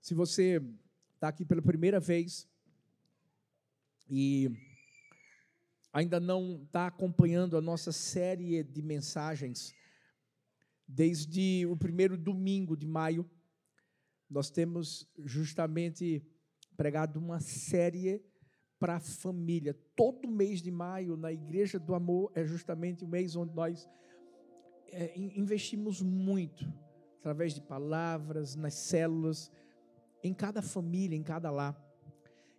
Se você está aqui pela primeira vez e ainda não está acompanhando a nossa série de mensagens, desde o primeiro domingo de maio, nós temos justamente pregado uma série para a família. Todo mês de maio, na Igreja do Amor, é justamente o mês onde nós é, investimos muito, através de palavras, nas células, em cada família, em cada lar.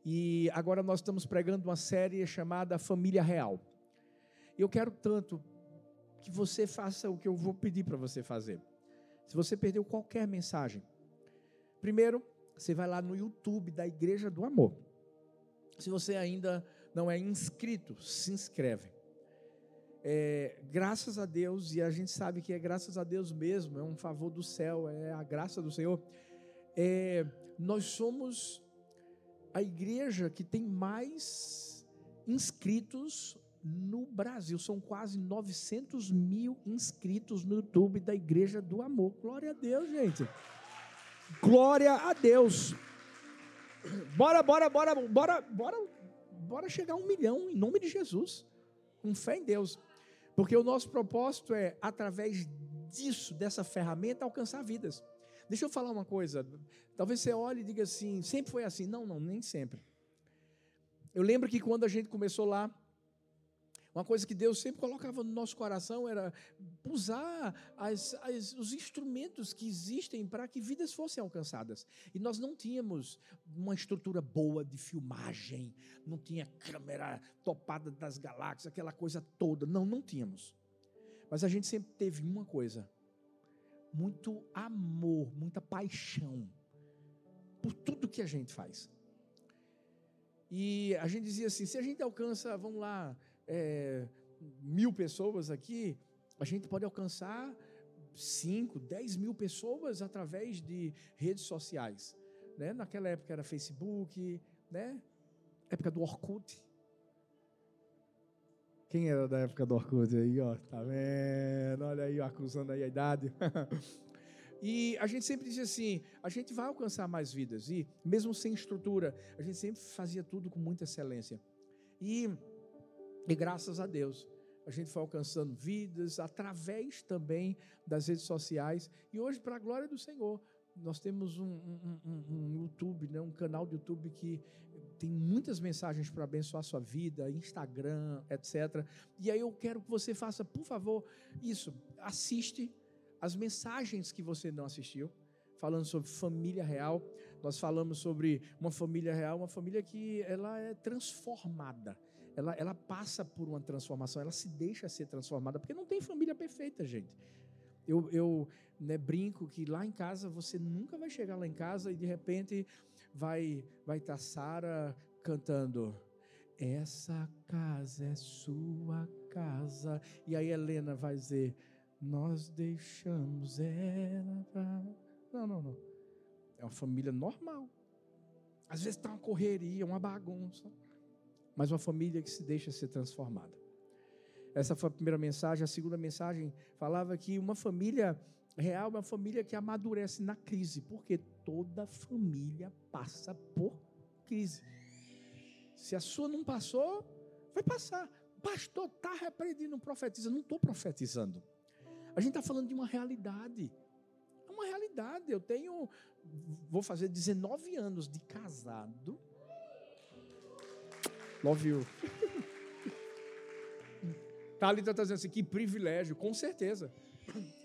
E agora nós estamos pregando uma série chamada Família Real. Eu quero tanto que você faça o que eu vou pedir para você fazer. Se você perdeu qualquer mensagem, primeiro, você vai lá no YouTube da Igreja do Amor. Se você ainda não é inscrito, se inscreve. É, graças a Deus, e a gente sabe que é graças a Deus mesmo, é um favor do céu, é a graça do Senhor. É, nós somos a igreja que tem mais inscritos no Brasil. São quase 900 mil inscritos no YouTube da Igreja do Amor. Glória a Deus, gente. Glória a Deus. Bora, bora, bora, bora, bora, bora chegar a um milhão em nome de Jesus. Com fé em Deus. Porque o nosso propósito é, através disso, dessa ferramenta, alcançar vidas. Deixa eu falar uma coisa. Talvez você olhe e diga assim, sempre foi assim. Não, não, nem sempre. Eu lembro que quando a gente começou lá, uma coisa que Deus sempre colocava no nosso coração era usar as, as, os instrumentos que existem para que vidas fossem alcançadas. E nós não tínhamos uma estrutura boa de filmagem, não tinha câmera topada das galáxias, aquela coisa toda. Não, não tínhamos. Mas a gente sempre teve uma coisa: muito amor, muita paixão por tudo que a gente faz. E a gente dizia assim: se a gente alcança, vamos lá, é, mil pessoas aqui, a gente pode alcançar 5, 10 mil pessoas através de redes sociais. Né? Naquela época era Facebook, né? época do Orkut. Quem era da época do Orkut aí, ó? Tá vendo? Olha aí, acusando aí a idade. e a gente sempre dizia assim: a gente vai alcançar mais vidas. E mesmo sem estrutura, a gente sempre fazia tudo com muita excelência. E e graças a Deus, a gente foi alcançando vidas através também das redes sociais. E hoje, para a glória do Senhor, nós temos um, um, um, um, YouTube, né, um canal de YouTube que tem muitas mensagens para abençoar a sua vida, Instagram, etc. E aí eu quero que você faça, por favor, isso. Assiste as mensagens que você não assistiu, falando sobre família real. Nós falamos sobre uma família real, uma família que ela é transformada ela, ela passa por uma transformação, ela se deixa ser transformada, porque não tem família perfeita, gente. Eu, eu né, brinco que lá em casa você nunca vai chegar lá em casa e de repente vai vai estar tá Sara cantando essa casa é sua casa. E aí Helena vai dizer nós deixamos ela pra... não não não. É uma família normal. Às vezes está uma correria uma bagunça mas uma família que se deixa ser transformada. Essa foi a primeira mensagem. A segunda mensagem falava que uma família real é uma família que amadurece na crise, porque toda família passa por crise. Se a sua não passou, vai passar. Pastor, está repreendindo, profetiza. Não estou profetizando. A gente está falando de uma realidade. É uma realidade. Eu tenho, vou fazer 19 anos de casado Love you. Thalita está dizendo assim, que privilégio, com certeza.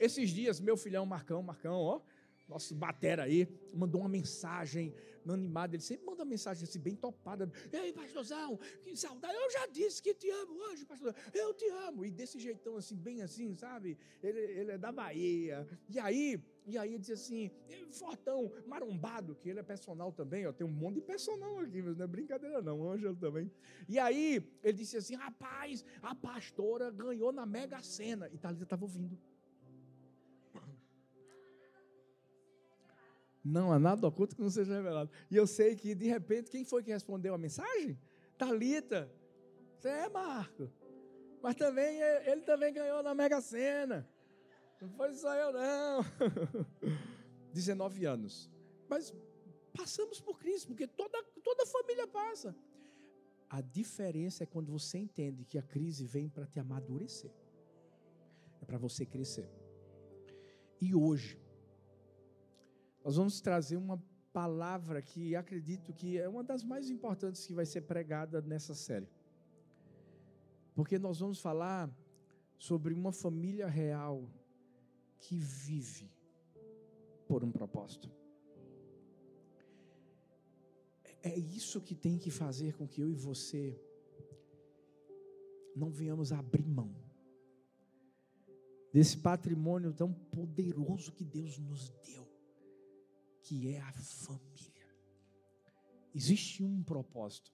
Esses dias, meu filhão Marcão, Marcão, ó, nosso batera aí, mandou uma mensagem animada. Ele sempre manda mensagem assim, bem topada. Ei, pastorzão, que saudade. Eu já disse que te amo hoje, pastor. Eu te amo. E desse jeitão assim, bem assim, sabe? Ele, ele é da Bahia. E aí, e aí ele diz assim, fortão, marombado, que ele é personal também, ó. Tem um monte de personal aqui, mas não é brincadeira não, Ângelo também. E aí, ele disse assim, rapaz, a pastora ganhou na Mega Sena. E Thalita estava ouvindo. Não há nada oculto que não seja revelado. E eu sei que, de repente, quem foi que respondeu a mensagem? Talita. Você é Marco. Mas também ele também ganhou na Mega Sena. Não foi só eu, não. 19 anos. Mas passamos por crise, porque toda, toda família passa. A diferença é quando você entende que a crise vem para te amadurecer, é para você crescer. E hoje, nós vamos trazer uma palavra que acredito que é uma das mais importantes que vai ser pregada nessa série. Porque nós vamos falar sobre uma família real que vive por um propósito. É isso que tem que fazer com que eu e você não venhamos abrir mão desse patrimônio tão poderoso que Deus nos deu que é a família. Existe um propósito.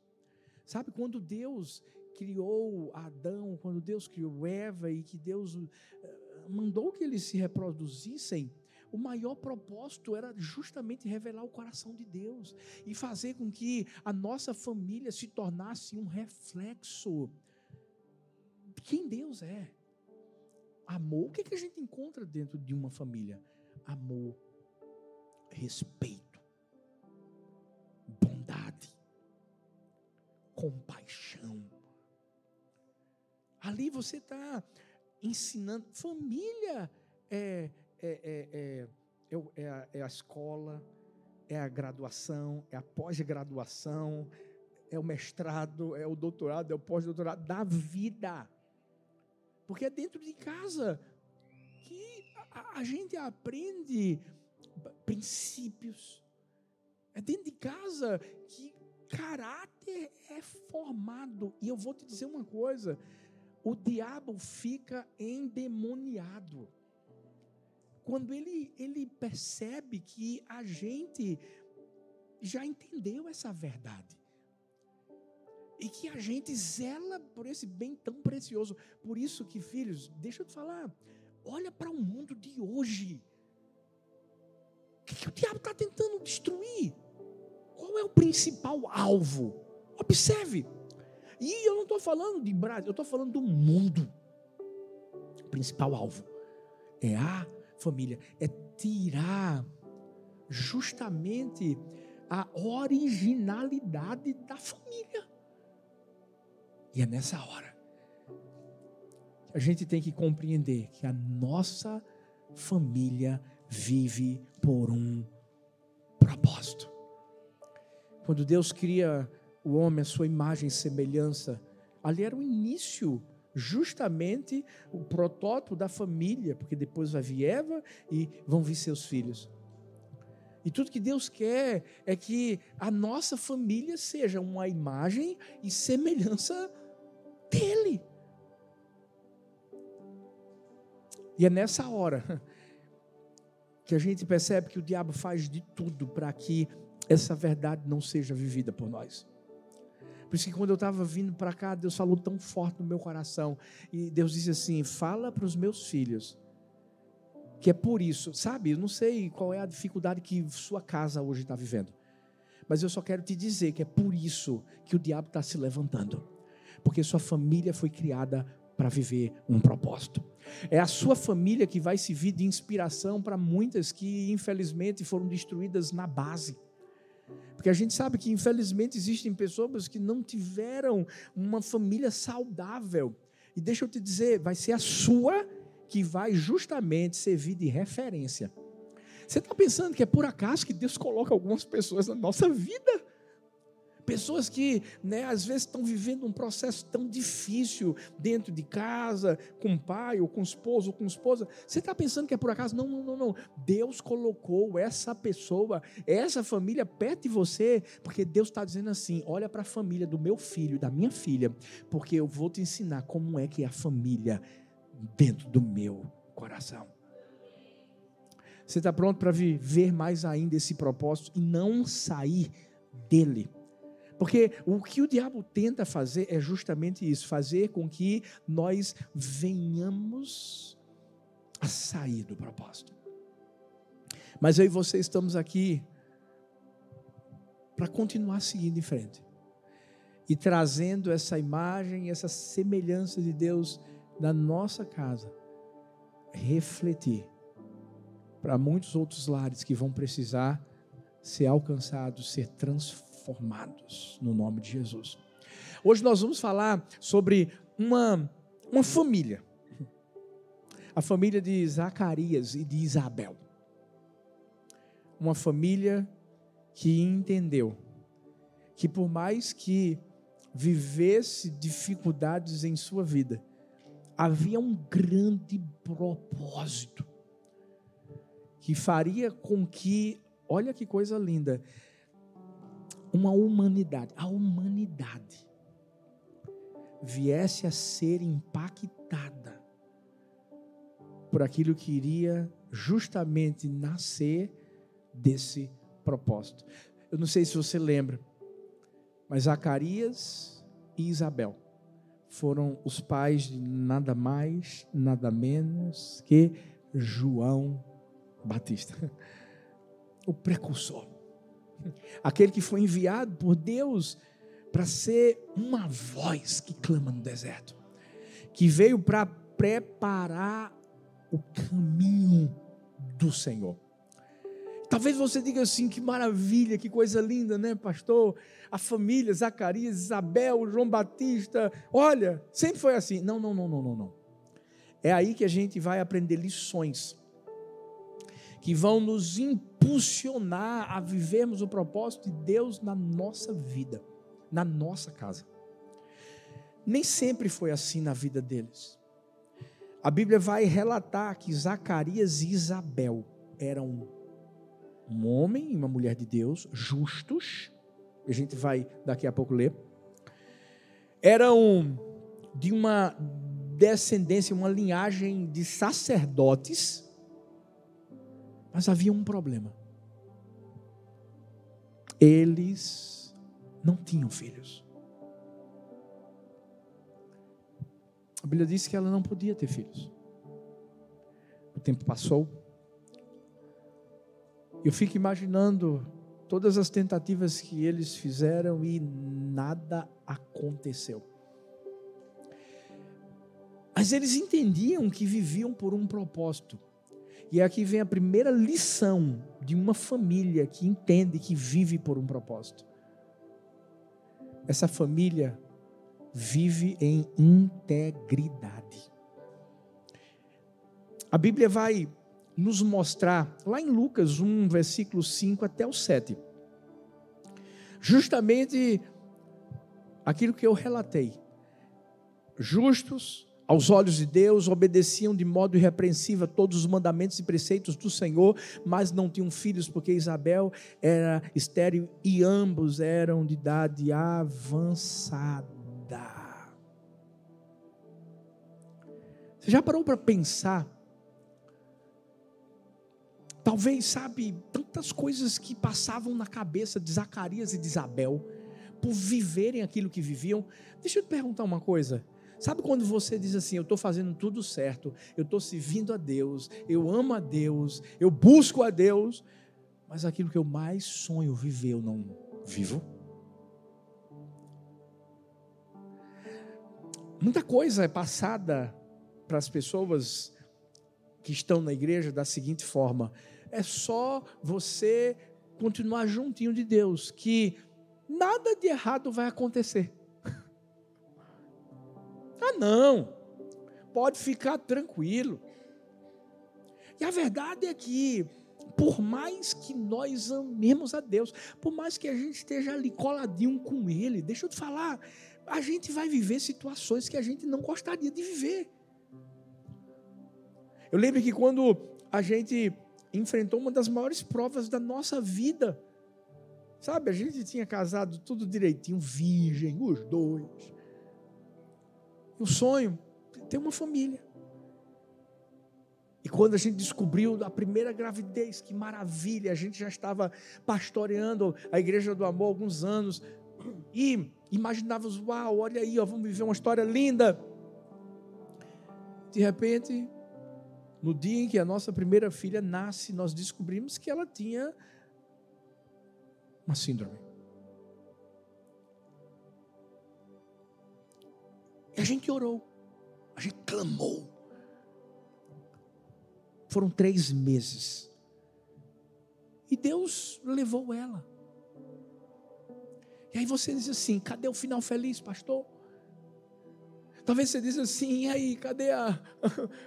Sabe quando Deus criou Adão, quando Deus criou Eva e que Deus eh, mandou que eles se reproduzissem, o maior propósito era justamente revelar o coração de Deus e fazer com que a nossa família se tornasse um reflexo de quem Deus é. Amor. O que, é que a gente encontra dentro de uma família? Amor, respeito, bondade, compaixão. Ali você está ensinando. Família é, é, é, é, é, a, é a escola, é a graduação, é a pós-graduação, é o mestrado, é o doutorado, é o pós-doutorado da vida. Porque é dentro de casa que a, a gente aprende princípios. É dentro de casa que caráter é formado. E eu vou te dizer uma coisa: o diabo fica endemoniado. Quando ele, ele percebe que a gente já entendeu essa verdade. E que a gente zela por esse bem tão precioso. Por isso que, filhos, deixa eu te falar, olha para o mundo de hoje. O que, que o diabo está tentando destruir? Qual é o principal alvo? Observe. E eu não estou falando de Brasil, eu estou falando do mundo. O principal alvo é a família, é tirar justamente a originalidade da família. E é nessa hora que a gente tem que compreender que a nossa família vive por um propósito. Quando Deus cria o homem, a sua imagem e semelhança, ali era o início, justamente o protótipo da família, porque depois vai vir Eva e vão vir seus filhos. E tudo que Deus quer é que a nossa família seja uma imagem e semelhança dele. E é nessa hora que a gente percebe que o diabo faz de tudo para que essa verdade não seja vivida por nós. Por isso que quando eu estava vindo para cá, Deus falou tão forte no meu coração. E Deus disse assim: fala para os meus filhos. Que é por isso, sabe? Eu não sei qual é a dificuldade que sua casa hoje está vivendo. Mas eu só quero te dizer que é por isso que o diabo está se levantando. Porque sua família foi criada para viver um propósito. É a sua família que vai servir de inspiração para muitas que, infelizmente, foram destruídas na base. Porque a gente sabe que, infelizmente, existem pessoas que não tiveram uma família saudável. E deixa eu te dizer, vai ser a sua que vai justamente servir de referência. Você está pensando que é por acaso que Deus coloca algumas pessoas na nossa vida? Pessoas que, né, às vezes estão vivendo um processo tão difícil dentro de casa, com o pai, ou com o esposo, ou com a esposa. Você está pensando que é por acaso? Não, não, não, não. Deus colocou essa pessoa, essa família perto de você, porque Deus está dizendo assim: olha para a família do meu filho, da minha filha, porque eu vou te ensinar como é que é a família dentro do meu coração. Você está pronto para viver mais ainda esse propósito e não sair dele? Porque o que o diabo tenta fazer é justamente isso: fazer com que nós venhamos a sair do propósito. Mas eu e você estamos aqui para continuar seguindo em frente e trazendo essa imagem, essa semelhança de Deus na nossa casa, refletir para muitos outros lares que vão precisar ser alcançados, ser transformados no nome de Jesus. Hoje nós vamos falar sobre uma, uma família. A família de Zacarias e de Isabel. Uma família que entendeu que por mais que vivesse dificuldades em sua vida, havia um grande propósito que faria com que, olha que coisa linda, uma humanidade, a humanidade viesse a ser impactada por aquilo que iria justamente nascer desse propósito. Eu não sei se você lembra, mas Zacarias e Isabel foram os pais de nada mais, nada menos que João Batista, o precursor, aquele que foi enviado por Deus para ser uma voz que clama no deserto, que veio para preparar o caminho do Senhor. Talvez você diga assim: que maravilha, que coisa linda, né, pastor? A família, Zacarias, Isabel, João Batista, olha, sempre foi assim. Não, não, não, não, não, não. É aí que a gente vai aprender lições que vão nos impulsionar a vivermos o propósito de Deus na nossa vida na nossa casa. Nem sempre foi assim na vida deles. A Bíblia vai relatar que Zacarias e Isabel eram um homem e uma mulher de Deus, justos, a gente vai daqui a pouco ler, eram de uma descendência, uma linhagem de sacerdotes, mas havia um problema. Eles não tinham filhos. A Bíblia diz que ela não podia ter filhos. O tempo passou. Eu fico imaginando todas as tentativas que eles fizeram e nada aconteceu. Mas eles entendiam que viviam por um propósito. E aqui vem a primeira lição de uma família que entende que vive por um propósito essa família vive em integridade. A Bíblia vai nos mostrar, lá em Lucas 1, versículo 5 até o 7, justamente aquilo que eu relatei. Justos, aos olhos de Deus, obedeciam de modo irrepreensível a todos os mandamentos e preceitos do Senhor, mas não tinham filhos, porque Isabel era estéril e ambos eram de idade avançada. Você já parou para pensar? Talvez, sabe, tantas coisas que passavam na cabeça de Zacarias e de Isabel, por viverem aquilo que viviam. Deixa eu te perguntar uma coisa. Sabe quando você diz assim: Eu estou fazendo tudo certo, eu estou servindo a Deus, eu amo a Deus, eu busco a Deus, mas aquilo que eu mais sonho viver eu não vivo? Muita coisa é passada para as pessoas que estão na igreja da seguinte forma: é só você continuar juntinho de Deus, que nada de errado vai acontecer. Ah, não. Pode ficar tranquilo. E a verdade é que, por mais que nós amemos a Deus, por mais que a gente esteja ali coladinho com Ele, deixa eu te falar, a gente vai viver situações que a gente não gostaria de viver. Eu lembro que quando a gente enfrentou uma das maiores provas da nossa vida, sabe, a gente tinha casado tudo direitinho, virgem, os dois o sonho ter uma família. E quando a gente descobriu a primeira gravidez, que maravilha, a gente já estava pastoreando a Igreja do Amor há alguns anos, e imaginávamos, uau, olha aí, ó, vamos viver uma história linda. De repente, no dia em que a nossa primeira filha nasce, nós descobrimos que ela tinha uma síndrome. E a gente orou, a gente clamou. Foram três meses. E Deus levou ela. E aí você diz assim: cadê o final feliz, pastor? Talvez você diz assim: e aí, cadê a,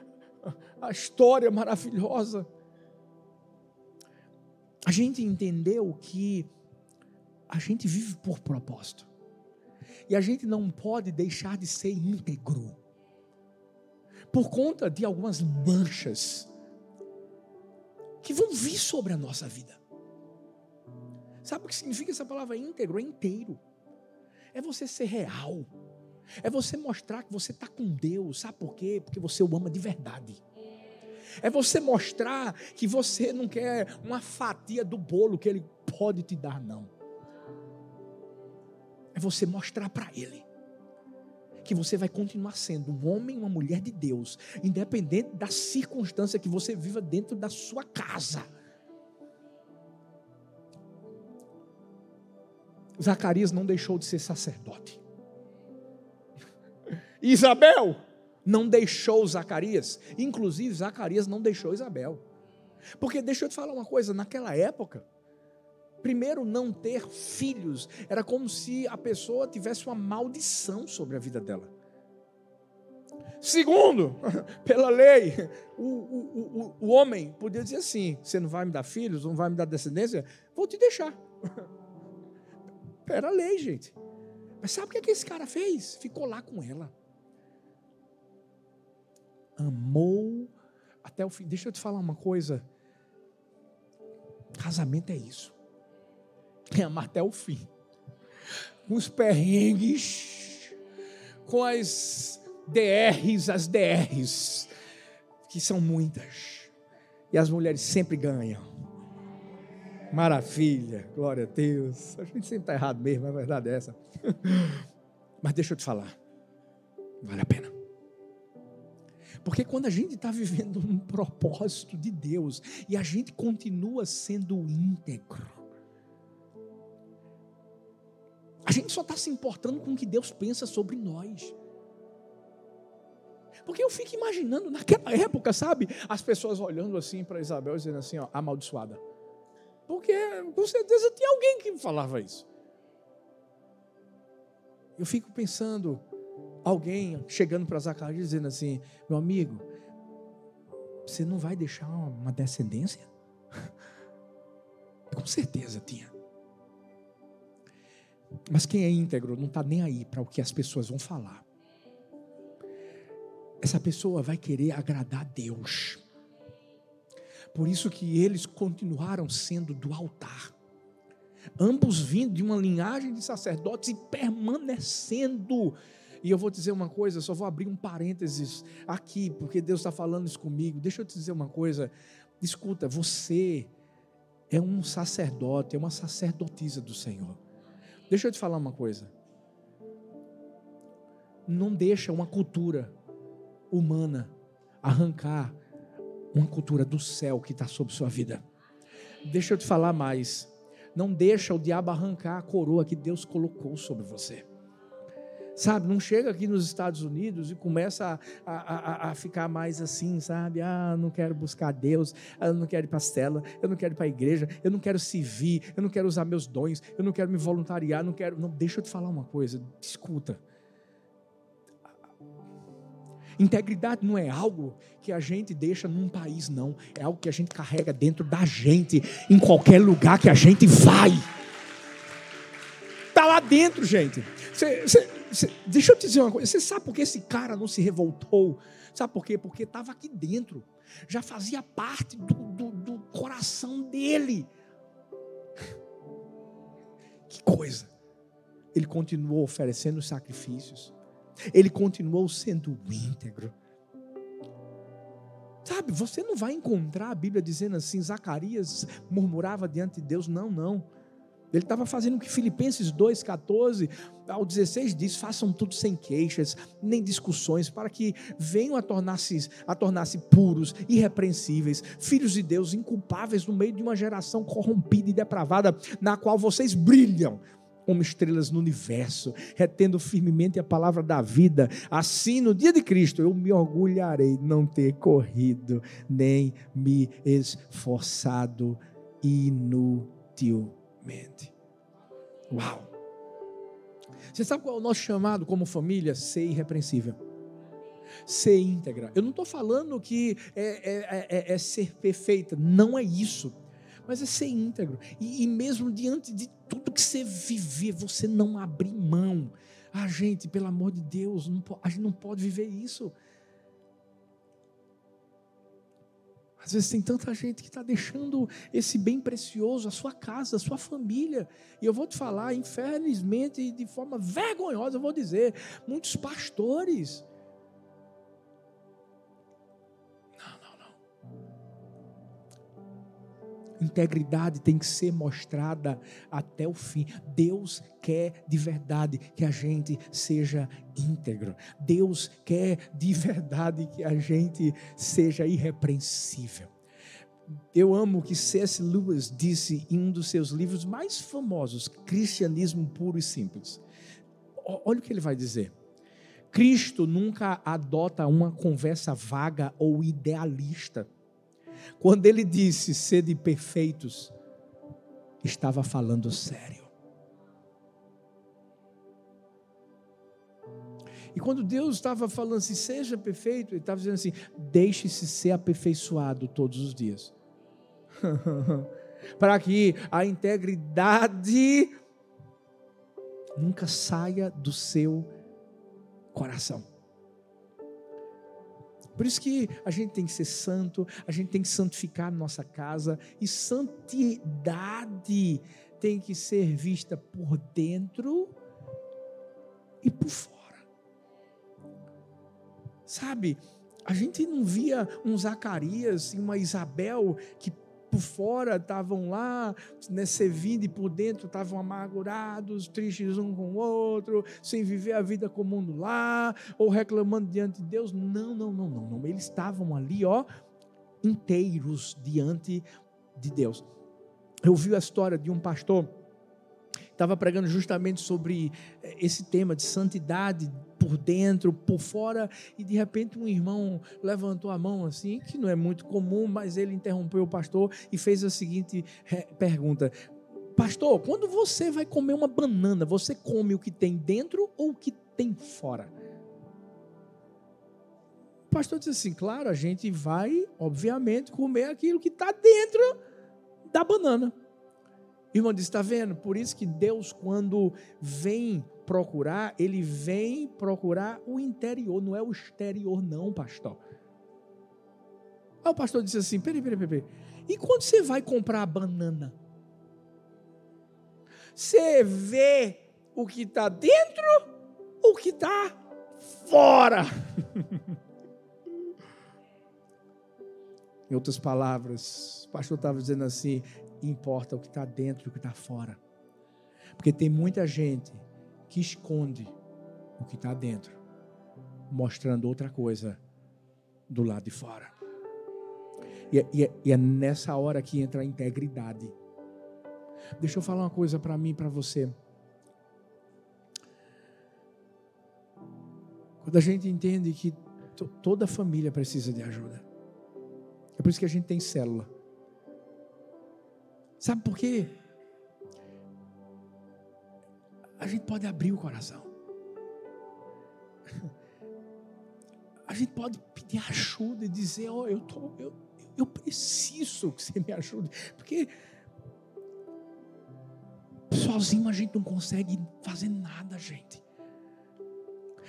a história maravilhosa? A gente entendeu que a gente vive por propósito. E a gente não pode deixar de ser íntegro. Por conta de algumas manchas que vão vir sobre a nossa vida. Sabe o que significa essa palavra íntegro? É inteiro. É você ser real. É você mostrar que você está com Deus. Sabe por quê? Porque você o ama de verdade. É você mostrar que você não quer uma fatia do bolo que Ele pode te dar, não. É você mostrar para Ele que você vai continuar sendo um homem, uma mulher de Deus, independente da circunstância que você viva dentro da sua casa. Zacarias não deixou de ser sacerdote. Isabel não deixou Zacarias. Inclusive, Zacarias não deixou Isabel. Porque deixa eu te falar uma coisa: naquela época, primeiro, não ter filhos era como se a pessoa tivesse uma maldição sobre a vida dela. Segundo, pela lei, o, o, o, o homem podia dizer assim: você não vai me dar filhos, não vai me dar descendência, vou te deixar. Era lei, gente. Mas sabe o que, é que esse cara fez? Ficou lá com ela. Amou até o fim. Deixa eu te falar uma coisa. Casamento é isso. É amar até o fim. Com os perrengues, com as DRs, as DRs, que são muitas. E as mulheres sempre ganham. Maravilha, glória a Deus. A gente sempre está errado mesmo, a verdade é essa. Mas deixa eu te falar, vale a pena. Porque quando a gente está vivendo um propósito de Deus e a gente continua sendo íntegro, gente só está se importando com o que Deus pensa sobre nós. Porque eu fico imaginando, naquela época, sabe, as pessoas olhando assim para Isabel, dizendo assim, ó, amaldiçoada. Porque com certeza tinha alguém que falava isso. Eu fico pensando, alguém chegando para Zacarias dizendo assim: meu amigo, você não vai deixar uma descendência? Com certeza tinha. Mas quem é íntegro não está nem aí para o que as pessoas vão falar. Essa pessoa vai querer agradar a Deus. Por isso que eles continuaram sendo do altar. Ambos vindo de uma linhagem de sacerdotes e permanecendo. E eu vou dizer uma coisa, só vou abrir um parênteses aqui, porque Deus está falando isso comigo. Deixa eu te dizer uma coisa. Escuta, você é um sacerdote, é uma sacerdotisa do Senhor. Deixa eu te falar uma coisa. Não deixa uma cultura humana arrancar uma cultura do céu que está sobre sua vida. Deixa eu te falar mais. Não deixa o diabo arrancar a coroa que Deus colocou sobre você. Sabe, não chega aqui nos Estados Unidos e começa a, a, a, ficar mais assim, sabe? Ah, não quero buscar Deus, eu não quero ir para a cela, eu não quero ir para a igreja, eu não quero servir, eu não quero usar meus dons, eu não quero me voluntariar, não quero. Não, deixa eu te falar uma coisa, escuta. Integridade não é algo que a gente deixa num país, não. É algo que a gente carrega dentro da gente, em qualquer lugar que a gente vai. Está lá dentro, gente. Cê, cê, cê, deixa eu te dizer uma coisa. Você sabe por que esse cara não se revoltou? Sabe por quê? Porque estava aqui dentro. Já fazia parte do, do, do coração dele. Que coisa. Ele continuou oferecendo sacrifícios ele continuou sendo íntegro. Sabe, você não vai encontrar a Bíblia dizendo assim, Zacarias murmurava diante de Deus, não, não. Ele estava fazendo o que Filipenses 2, 14 ao 16 diz: façam tudo sem queixas, nem discussões, para que venham a tornar-se a tornar puros, irrepreensíveis, filhos de Deus, inculpáveis no meio de uma geração corrompida e depravada, na qual vocês brilham como estrelas no universo, retendo firmemente a palavra da vida. Assim, no dia de Cristo, eu me orgulharei de não ter corrido, nem me esforçado inutilmente. Uau! Você sabe qual é o nosso chamado como família? Ser irrepreensível. Ser íntegra. Eu não estou falando que é, é, é, é, ser perfeita, não é isso. Mas é ser íntegro. E, e mesmo diante de tudo que você viver, você não abrir mão. Ah, gente, pelo amor de Deus, não, a gente não pode viver isso. Às vezes tem tanta gente que está deixando esse bem precioso, a sua casa, a sua família. E eu vou te falar, infelizmente, de forma vergonhosa, eu vou dizer, muitos pastores Integridade tem que ser mostrada até o fim. Deus quer de verdade que a gente seja íntegro. Deus quer de verdade que a gente seja irrepreensível. Eu amo o que C.S. Lewis disse em um dos seus livros mais famosos, Cristianismo Puro e Simples. Olha o que ele vai dizer. Cristo nunca adota uma conversa vaga ou idealista quando ele disse sede perfeitos, estava falando sério. E quando Deus estava falando assim, seja perfeito, ele estava dizendo assim: deixe-se ser aperfeiçoado todos os dias. Para que a integridade nunca saia do seu coração. Por isso que a gente tem que ser santo, a gente tem que santificar nossa casa, e santidade tem que ser vista por dentro e por fora. Sabe, a gente não via um Zacarias e uma Isabel que por fora estavam lá, né, servindo e por dentro estavam amargurados, tristes um com o outro, sem viver a vida comum do lá, ou reclamando diante de Deus. Não, não, não, não, não. Eles estavam ali, ó, inteiros diante de Deus. Eu vi a história de um pastor estava pregando justamente sobre eh, esse tema de santidade por dentro, por fora, e de repente um irmão levantou a mão assim, que não é muito comum, mas ele interrompeu o pastor e fez a seguinte pergunta: Pastor, quando você vai comer uma banana, você come o que tem dentro ou o que tem fora? O pastor disse assim: Claro, a gente vai, obviamente, comer aquilo que está dentro da banana. Irmão disse: está vendo? Por isso que Deus, quando vem procurar, ele vem procurar o interior, não é o exterior, não, pastor. Aí o pastor disse assim: peraí, peraí, peraí. E quando você vai comprar a banana? Você vê o que está dentro ou o que está fora? em outras palavras, o pastor estava dizendo assim: importa o que está dentro e o que está fora. Porque tem muita gente que esconde o que está dentro, mostrando outra coisa do lado de fora. E é, e, é, e é, nessa hora que entra a integridade. Deixa eu falar uma coisa para mim e para você. Quando a gente entende que toda família precisa de ajuda. É por isso que a gente tem célula. Sabe por quê? A gente pode abrir o coração. A gente pode pedir ajuda e dizer: Ó, oh, eu, tô, eu, eu preciso que você me ajude. Porque sozinho a gente não consegue fazer nada, gente.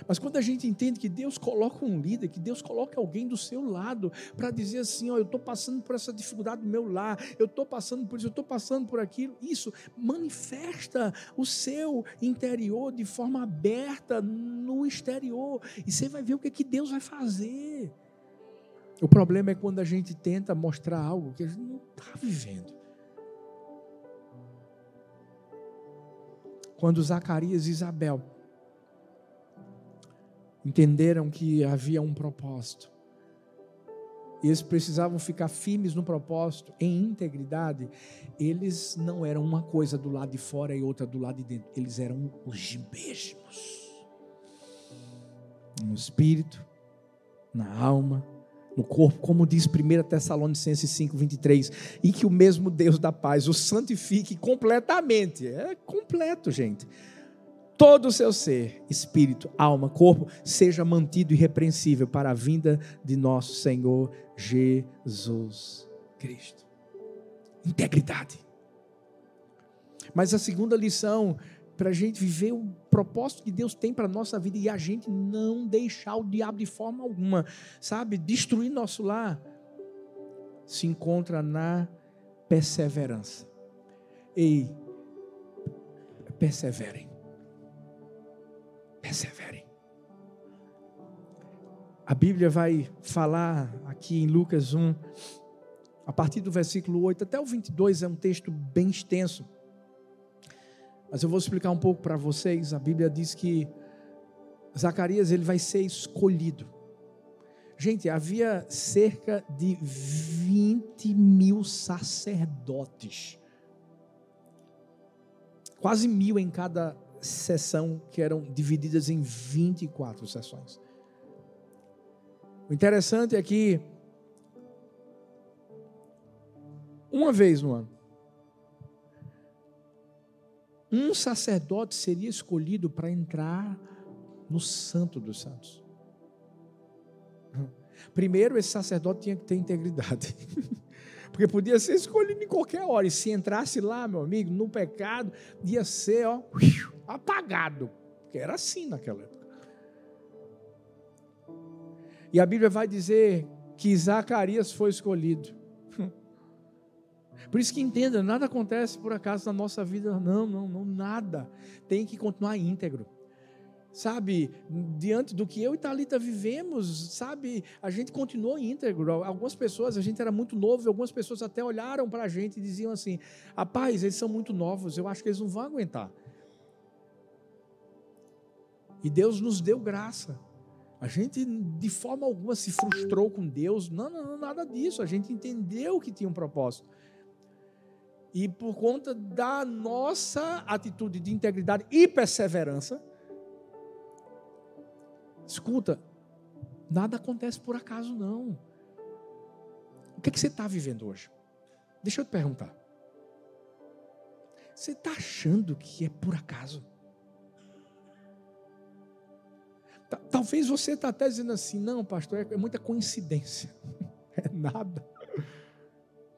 Mas quando a gente entende que Deus coloca um líder, que Deus coloca alguém do seu lado para dizer assim: ó, eu estou passando por essa dificuldade do meu lar, eu estou passando por isso, eu estou passando por aquilo. Isso manifesta o seu interior de forma aberta no exterior. E você vai ver o que, é que Deus vai fazer. O problema é quando a gente tenta mostrar algo que a gente não está vivendo. Quando Zacarias e Isabel entenderam que havia um propósito. E eles precisavam ficar firmes no propósito, em integridade. Eles não eram uma coisa do lado de fora e outra do lado de dentro. Eles eram os mesmos. No espírito, na alma no corpo, como diz 1 Tessalonicenses 5, 23, e que o mesmo Deus da paz o santifique completamente. É completo, gente. Todo o seu ser, espírito, alma, corpo, seja mantido irrepreensível para a vinda de nosso Senhor Jesus Cristo. Integridade. Mas a segunda lição para a gente viver o propósito que Deus tem para a nossa vida e a gente não deixar o diabo de forma alguma, sabe, destruir nosso lar, se encontra na perseverança. Ei, perseverem. Perseverem. A Bíblia vai falar aqui em Lucas 1, a partir do versículo 8 até o 22, é um texto bem extenso mas eu vou explicar um pouco para vocês. A Bíblia diz que Zacarias ele vai ser escolhido. Gente, havia cerca de 20 mil sacerdotes. Quase mil em cada sessão, que eram divididas em 24 sessões. O interessante é que, uma vez no ano, um sacerdote seria escolhido para entrar no Santo dos Santos. Primeiro, esse sacerdote tinha que ter integridade. Porque podia ser escolhido em qualquer hora. E se entrasse lá, meu amigo, no pecado, ia ser ó, apagado. Porque era assim naquela época. E a Bíblia vai dizer que Zacarias foi escolhido. Por isso que entenda, nada acontece por acaso na nossa vida, não, não, não, nada. Tem que continuar íntegro. Sabe, diante do que eu e Talita vivemos, sabe, a gente continuou íntegro. Algumas pessoas, a gente era muito novo, algumas pessoas até olharam para a gente e diziam assim: rapaz, eles são muito novos, eu acho que eles não vão aguentar. E Deus nos deu graça. A gente de forma alguma se frustrou com Deus, não, não, não nada disso. A gente entendeu que tinha um propósito. E por conta da nossa atitude de integridade e perseverança, escuta, nada acontece por acaso, não. O que, é que você está vivendo hoje? Deixa eu te perguntar. Você está achando que é por acaso? Talvez você está até dizendo assim, não, pastor, é muita coincidência. É nada.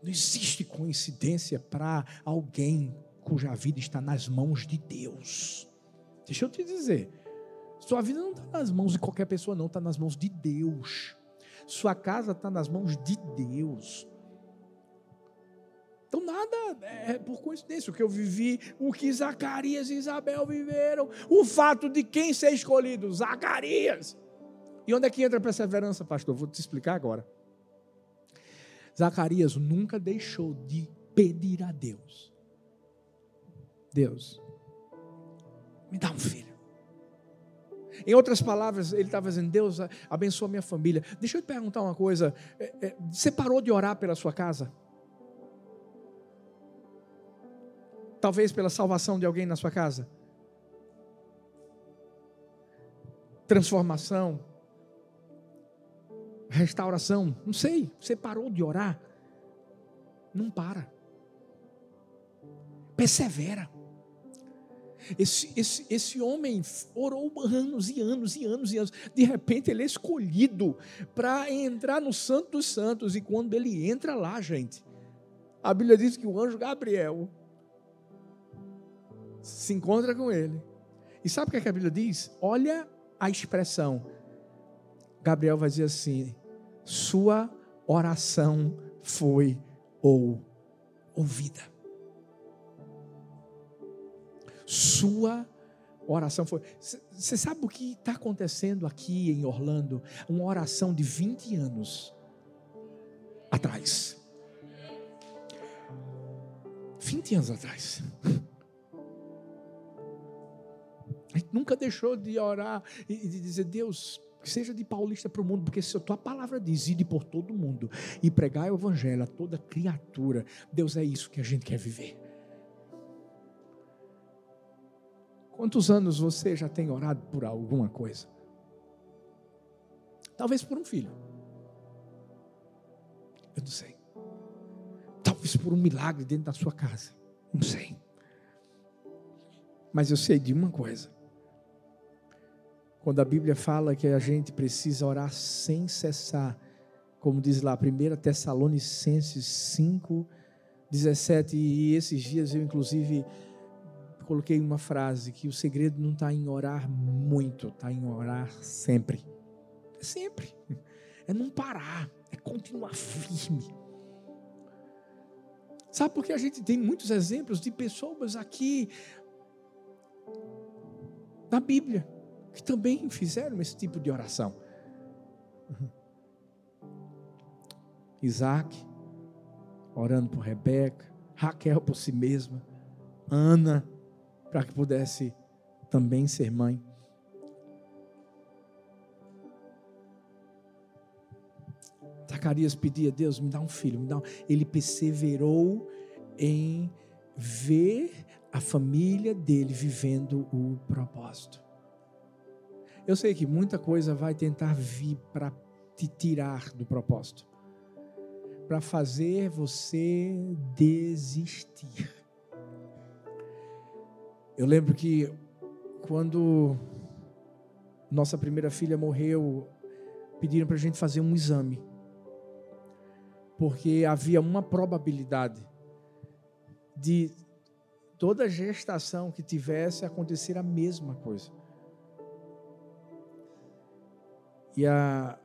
Não existe coincidência para alguém cuja vida está nas mãos de Deus. Deixa eu te dizer, sua vida não está nas mãos de qualquer pessoa, não, está nas mãos de Deus. Sua casa está nas mãos de Deus. Então nada é por coincidência o que eu vivi, o que Zacarias e Isabel viveram, o fato de quem ser escolhido, Zacarias. E onde é que entra a perseverança, pastor? Vou te explicar agora. Zacarias nunca deixou de pedir a Deus: Deus, me dá um filho. Em outras palavras, ele estava dizendo: Deus, abençoa minha família. Deixa eu te perguntar uma coisa: é, é, você parou de orar pela sua casa? Talvez pela salvação de alguém na sua casa? Transformação, restauração, não sei, você parou de orar? Não para. Persevera. Esse, esse, esse homem orou anos e anos e anos e anos. De repente ele é escolhido para entrar no Santo dos Santos. E quando ele entra lá, gente, a Bíblia diz que o anjo Gabriel se encontra com ele. E sabe o que, é que a Bíblia diz? Olha a expressão. Gabriel vai dizer assim: sua oração foi ou ouvida. Sua oração foi. Você sabe o que está acontecendo aqui em Orlando? Uma oração de 20 anos atrás. 20 anos atrás. A gente nunca deixou de orar e de dizer, Deus, seja de paulista para o mundo, porque se a tua palavra diz, ide por todo mundo e pregar o evangelho a toda criatura, Deus é isso que a gente quer viver. Quantos anos você já tem orado por alguma coisa? Talvez por um filho. Eu não sei. Talvez por um milagre dentro da sua casa. Não sei. Mas eu sei de uma coisa. Quando a Bíblia fala que a gente precisa orar sem cessar, como diz lá, 1 Tessalonicenses 5, 17, e esses dias eu, inclusive, coloquei uma frase: que o segredo não está em orar muito, está em orar sempre. É sempre. É não parar, é continuar firme. Sabe por que a gente tem muitos exemplos de pessoas aqui na Bíblia que também fizeram esse tipo de oração? Isaac, orando por Rebeca, Raquel por si mesma, Ana, para que pudesse também ser mãe. Zacarias pedia a Deus, me dá um filho, me dá um... Ele perseverou em ver a família dele vivendo o propósito. Eu sei que muita coisa vai tentar vir para te tirar do propósito, para fazer você desistir. Eu lembro que quando nossa primeira filha morreu, pediram para a gente fazer um exame, porque havia uma probabilidade de toda gestação que tivesse acontecer a mesma coisa. E a,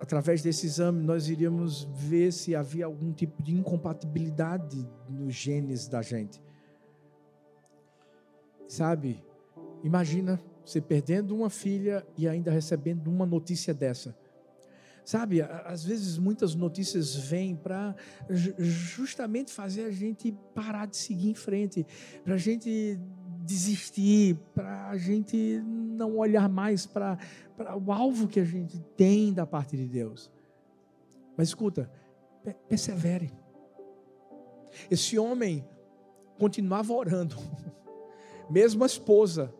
através desse exame nós iríamos ver se havia algum tipo de incompatibilidade nos genes da gente. Sabe? Imagina você perdendo uma filha e ainda recebendo uma notícia dessa. Sabe, às vezes muitas notícias vêm para justamente fazer a gente parar de seguir em frente, para a gente desistir, para a gente não olhar mais para o alvo que a gente tem da parte de Deus. Mas escuta, persevere. Esse homem continuava orando. mesmo a esposa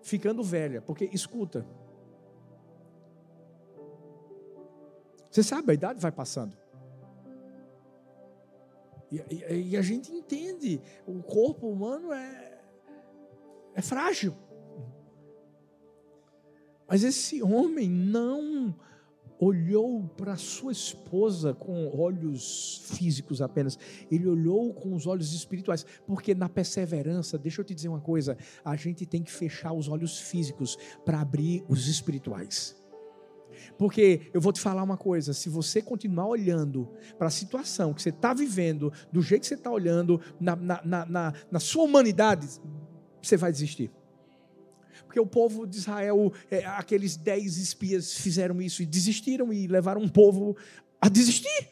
ficando velha, porque escuta, você sabe, a idade vai passando. E, e, e a gente entende, o corpo humano é, é frágil. Mas esse homem não olhou para sua esposa com olhos físicos apenas, ele olhou com os olhos espirituais, porque na perseverança, deixa eu te dizer uma coisa, a gente tem que fechar os olhos físicos para abrir os espirituais. Porque eu vou te falar uma coisa: se você continuar olhando para a situação que você está vivendo, do jeito que você está olhando, na, na, na, na sua humanidade, você vai desistir. Porque o povo de Israel, é, aqueles dez espias fizeram isso e desistiram e levaram um povo a desistir.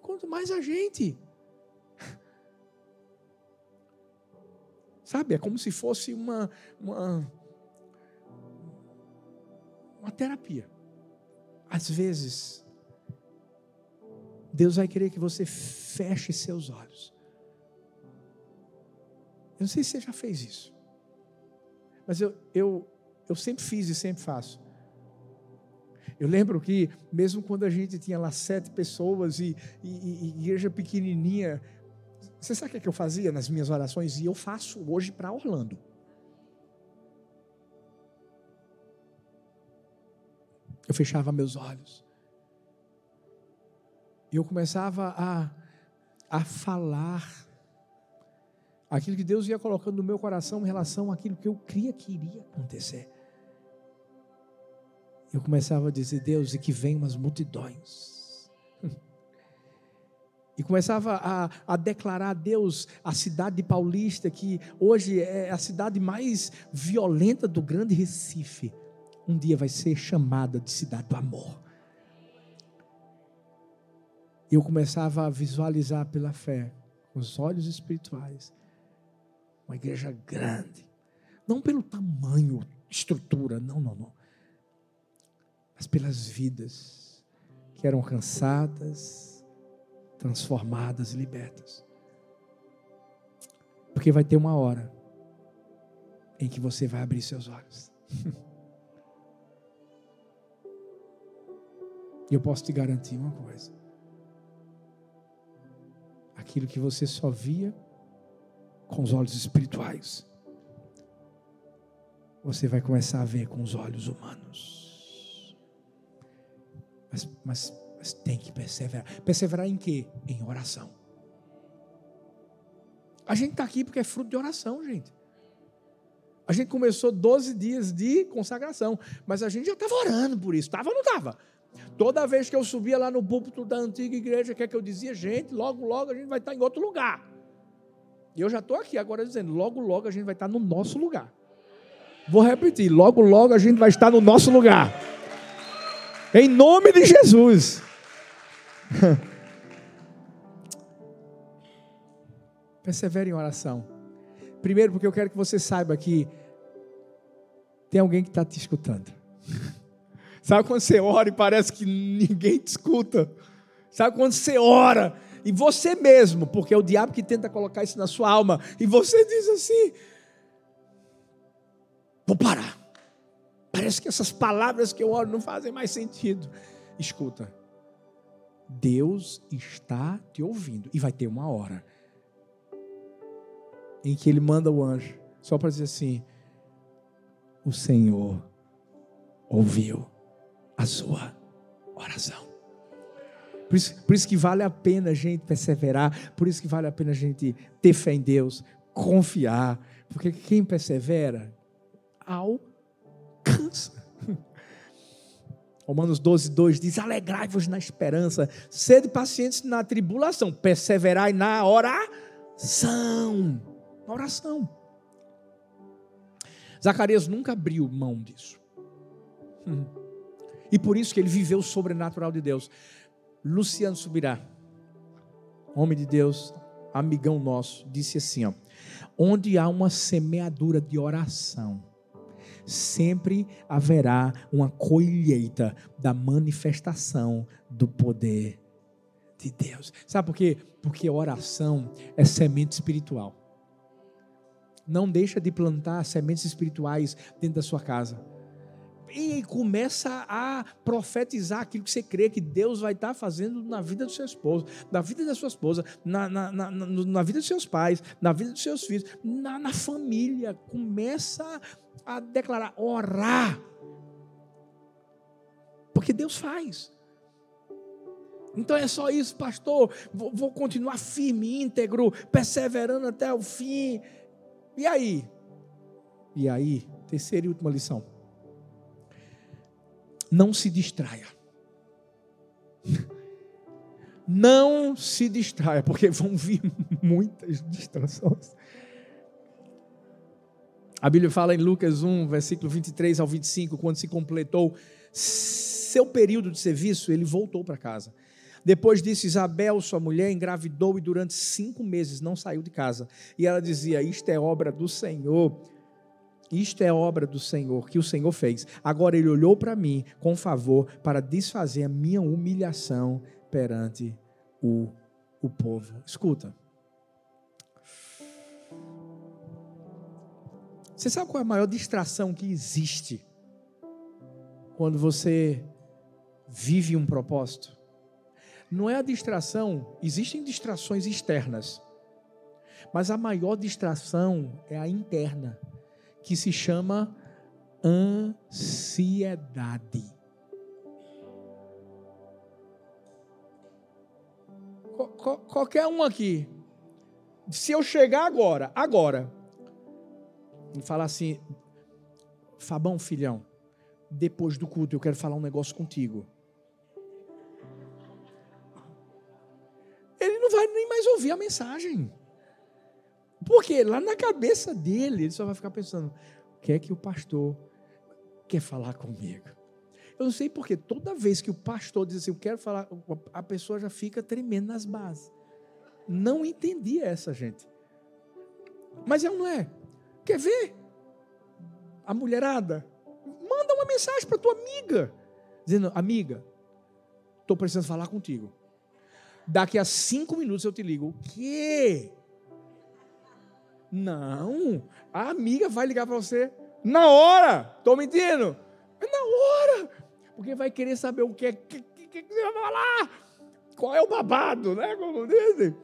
Quanto mais a gente. Sabe, é como se fosse uma, uma, uma terapia. Às vezes, Deus vai querer que você feche seus olhos. Eu não sei se você já fez isso. Mas eu, eu, eu sempre fiz e sempre faço. Eu lembro que, mesmo quando a gente tinha lá sete pessoas e, e, e igreja pequenininha, você sabe o que, é que eu fazia nas minhas orações? E eu faço hoje para Orlando. Eu fechava meus olhos. E eu começava a, a falar aquilo que Deus ia colocando no meu coração em relação àquilo que eu cria que iria acontecer. Eu começava a dizer, Deus, e que venham as multidões. E começava a, a, declarar a Deus a cidade de Paulista, que hoje é a cidade mais violenta do grande Recife, um dia vai ser chamada de cidade do amor. Eu começava a visualizar pela fé, com os olhos espirituais, uma igreja grande. Não pelo tamanho, estrutura, não, não, não. Mas pelas vidas que eram cansadas, transformadas e libertas. Porque vai ter uma hora em que você vai abrir seus olhos. E eu posso te garantir uma coisa: aquilo que você só via com os olhos espirituais, você vai começar a ver com os olhos humanos. Mas, mas, mas tem que perseverar. Perseverar em quê? Em oração. A gente está aqui porque é fruto de oração, gente. A gente começou 12 dias de consagração, mas a gente já estava orando por isso. Estava ou não estava? Toda vez que eu subia lá no púlpito da antiga igreja, que é que eu dizia, gente, logo, logo a gente vai estar em outro lugar. E eu já estou aqui agora dizendo, logo, logo a gente vai estar no nosso lugar. Vou repetir, logo, logo a gente vai estar no nosso lugar. Em nome de Jesus. Persevere em oração. Primeiro, porque eu quero que você saiba que tem alguém que está te escutando. Sabe quando você ora e parece que ninguém te escuta? Sabe quando você ora e você mesmo, porque é o diabo que tenta colocar isso na sua alma, e você diz assim: vou parar. Parece que essas palavras que eu oro não fazem mais sentido. Escuta, Deus está te ouvindo e vai ter uma hora em que ele manda o anjo só para dizer assim: o Senhor ouviu a sua oração. Por isso, por isso que vale a pena a gente perseverar, por isso que vale a pena a gente ter fé em Deus, confiar, porque quem persevera alcança. Romanos 12, 2 diz: Alegrai-vos na esperança, sede pacientes na tribulação, perseverai na oração. Na oração. Zacarias nunca abriu mão disso. E por isso que ele viveu o sobrenatural de Deus. Luciano Subirá, homem de Deus, amigão nosso, disse assim: ó, onde há uma semeadura de oração, sempre haverá uma colheita da manifestação do poder de Deus. Sabe por quê? Porque oração é semente espiritual. Não deixa de plantar sementes espirituais dentro da sua casa e começa a profetizar aquilo que você crê que Deus vai estar fazendo na vida do seu esposo, na vida da sua esposa, na, na, na, na vida dos seus pais, na vida dos seus filhos, na, na família. Começa a declarar, orar. Porque Deus faz. Então é só isso, pastor. Vou, vou, continuar firme, íntegro, perseverando até o fim. E aí? E aí, terceira e última lição não se distraia. Não se distraia, porque vão vir muitas distrações. A Bíblia fala em Lucas 1, versículo 23 ao 25, quando se completou seu período de serviço, ele voltou para casa. Depois disso, Isabel, sua mulher, engravidou e durante cinco meses não saiu de casa. E ela dizia: Isto é obra do Senhor isto é obra do Senhor, que o Senhor fez. Agora ele olhou para mim com favor para desfazer a minha humilhação perante o, o povo. Escuta. Você sabe qual é a maior distração que existe quando você vive um propósito? Não é a distração, existem distrações externas, mas a maior distração é a interna que se chama ansiedade. Qualquer um aqui, se eu chegar agora, agora, e falar assim, Fabão, filhão, depois do culto eu quero falar um negócio contigo. Ele não vai nem mais ouvir a mensagem. Porque lá na cabeça dele, ele só vai ficar pensando: o que é que o pastor quer falar comigo? Eu não sei porque toda vez que o pastor diz assim, eu quero falar, a pessoa já fica tremendo nas bases. Não entendi essa, gente. Mas é ou não é? Quer ver? A mulherada, manda uma mensagem para tua amiga, dizendo: Amiga, estou precisando falar contigo. Daqui a cinco minutos eu te ligo. O quê? Não, a amiga vai ligar para você na hora. Estou mentindo? É na hora. Porque vai querer saber o que é. Que, que, que você vai falar? Qual é o babado, né? Como dizem.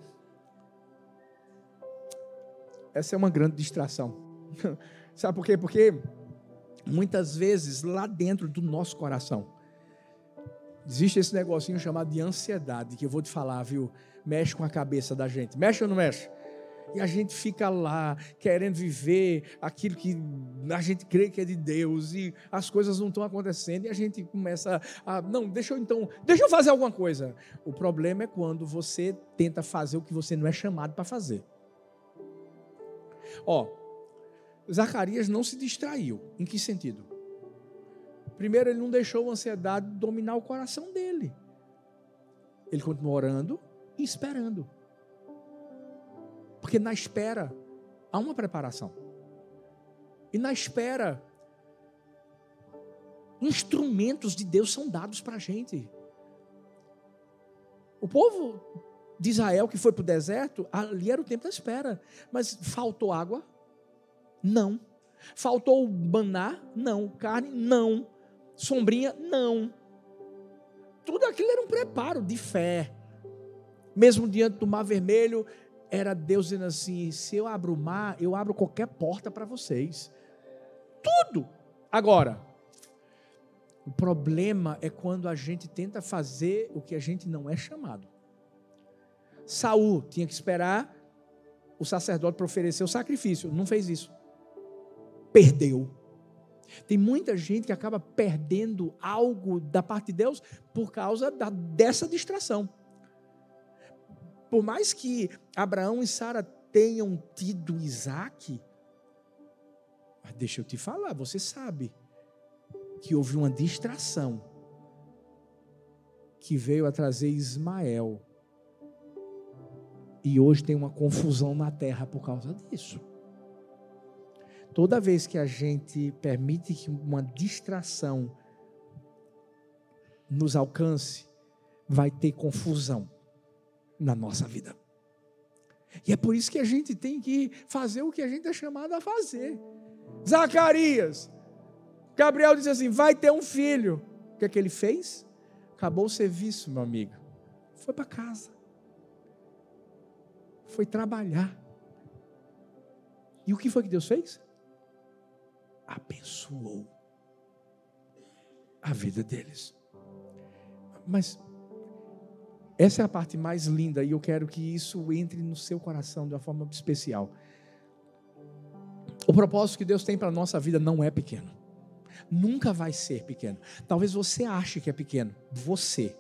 Essa é uma grande distração. Sabe por quê? Porque muitas vezes lá dentro do nosso coração existe esse negocinho chamado de ansiedade, que eu vou te falar, viu? Mexe com a cabeça da gente. Mexe ou não mexe? E a gente fica lá querendo viver aquilo que a gente crê que é de Deus e as coisas não estão acontecendo e a gente começa a, não, deixa eu então, deixa eu fazer alguma coisa. O problema é quando você tenta fazer o que você não é chamado para fazer. Ó, Zacarias não se distraiu. Em que sentido? Primeiro, ele não deixou a ansiedade dominar o coração dele. Ele continuou orando e esperando. Porque na espera há uma preparação. E na espera, instrumentos de Deus são dados para a gente. O povo de Israel que foi para o deserto, ali era o tempo da espera. Mas faltou água? Não. Faltou maná? Não. Carne? Não. Sombrinha? Não. Tudo aquilo era um preparo de fé. Mesmo diante do mar vermelho, era Deus dizendo assim: se eu abro o mar, eu abro qualquer porta para vocês. Tudo. Agora, o problema é quando a gente tenta fazer o que a gente não é chamado. Saul tinha que esperar o sacerdote para oferecer o sacrifício. Não fez isso. Perdeu. Tem muita gente que acaba perdendo algo da parte de Deus por causa da, dessa distração. Por mais que Abraão e Sara tenham tido Isaac, mas deixa eu te falar, você sabe que houve uma distração que veio a trazer Ismael e hoje tem uma confusão na terra por causa disso. Toda vez que a gente permite que uma distração nos alcance, vai ter confusão na nossa vida. E é por isso que a gente tem que fazer o que a gente é chamado a fazer. Zacarias, Gabriel diz assim: vai ter um filho. O que é que ele fez? Acabou o serviço, meu amigo. Foi para casa foi trabalhar. E o que foi que Deus fez? Abençoou a vida deles. Mas essa é a parte mais linda e eu quero que isso entre no seu coração de uma forma especial. O propósito que Deus tem para a nossa vida não é pequeno. Nunca vai ser pequeno. Talvez você ache que é pequeno. Você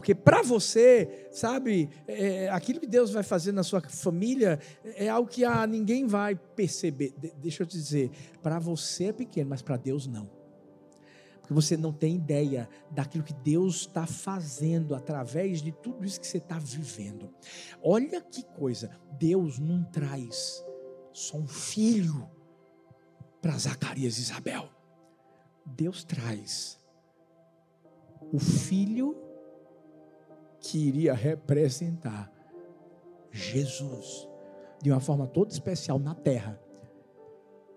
porque para você, sabe, é, aquilo que Deus vai fazer na sua família é algo que ah, ninguém vai perceber. De, deixa eu te dizer, para você é pequeno, mas para Deus não. Porque você não tem ideia daquilo que Deus está fazendo através de tudo isso que você está vivendo. Olha que coisa, Deus não traz só um filho para Zacarias e Isabel. Deus traz o filho que iria representar Jesus de uma forma toda especial na terra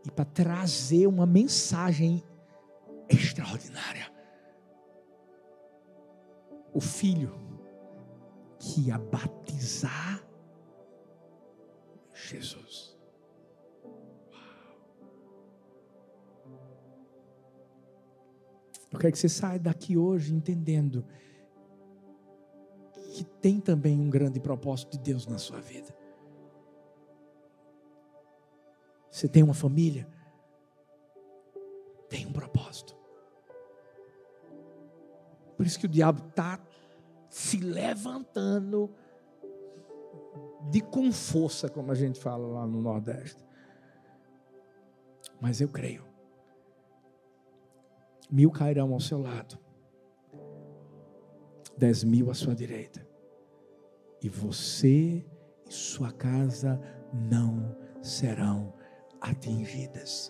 e para trazer uma mensagem extraordinária. O filho que ia batizar Jesus. Eu quero que você saia daqui hoje entendendo que tem também um grande propósito de Deus na sua vida. Você tem uma família? Tem um propósito. Por isso que o diabo está se levantando de com força, como a gente fala lá no Nordeste. Mas eu creio. Mil cairão ao seu lado, dez mil à sua direita, e você e sua casa não serão atingidas.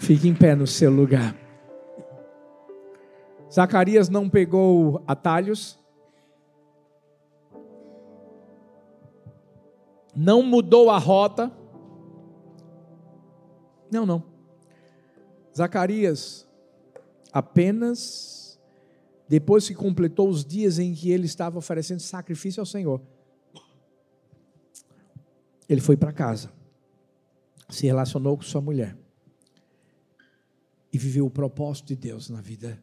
Fique em pé no seu lugar. Zacarias não pegou atalhos, não mudou a rota, Não, não. Zacarias, apenas depois que completou os dias em que ele estava oferecendo sacrifício ao Senhor, ele foi para casa, se relacionou com sua mulher e viveu o propósito de Deus na vida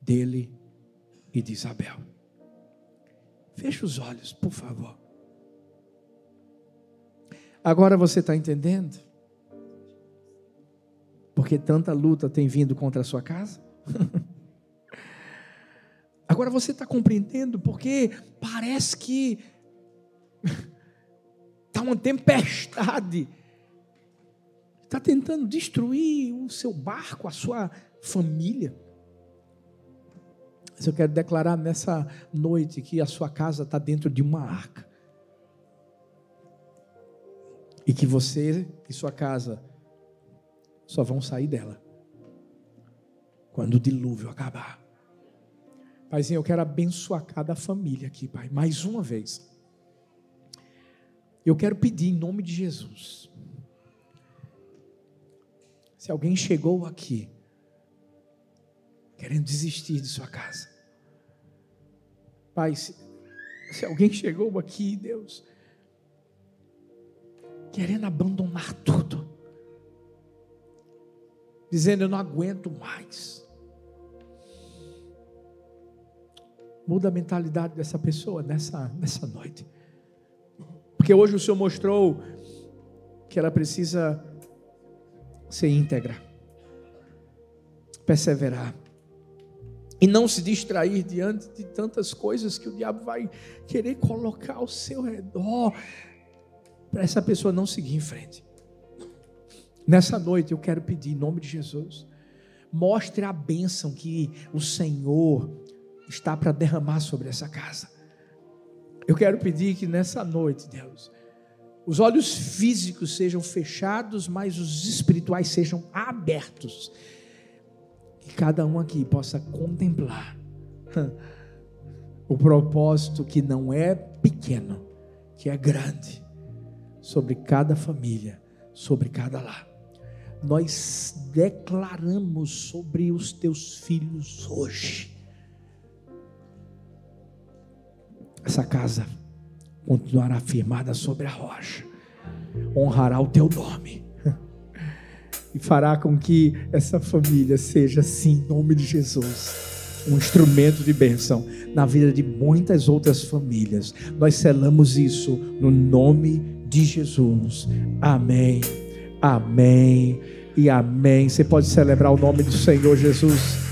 dele e de Isabel. Feche os olhos, por favor. Agora você está entendendo? Porque tanta luta tem vindo contra a sua casa? Agora você está compreendendo porque parece que está uma tempestade, está tentando destruir o seu barco, a sua família. Mas eu quero declarar nessa noite que a sua casa está dentro de uma arca. E que você e sua casa só vão sair dela quando o dilúvio acabar. Paizinho, eu quero abençoar cada família aqui, Pai, mais uma vez. Eu quero pedir em nome de Jesus. Se alguém chegou aqui querendo desistir de sua casa. Pai, se, se alguém chegou aqui, Deus, querendo abandonar tudo, dizendo eu não aguento mais. Muda a mentalidade dessa pessoa nessa, nessa noite. Porque hoje o Senhor mostrou que ela precisa ser íntegra, perseverar e não se distrair diante de tantas coisas que o diabo vai querer colocar ao seu redor, para essa pessoa não seguir em frente. Nessa noite eu quero pedir, em nome de Jesus, mostre a bênção que o Senhor está para derramar sobre essa casa. Eu quero pedir que nessa noite, Deus, os olhos físicos sejam fechados, mas os espirituais sejam abertos que cada um aqui possa contemplar o propósito que não é pequeno, que é grande, sobre cada família, sobre cada lar. Nós declaramos sobre os teus filhos hoje. Essa casa continuará firmada sobre a rocha, honrará o teu nome e fará com que essa família seja, sim, em nome de Jesus, um instrumento de bênção na vida de muitas outras famílias. Nós selamos isso no nome de Jesus. Amém, amém e amém. Você pode celebrar o nome do Senhor Jesus.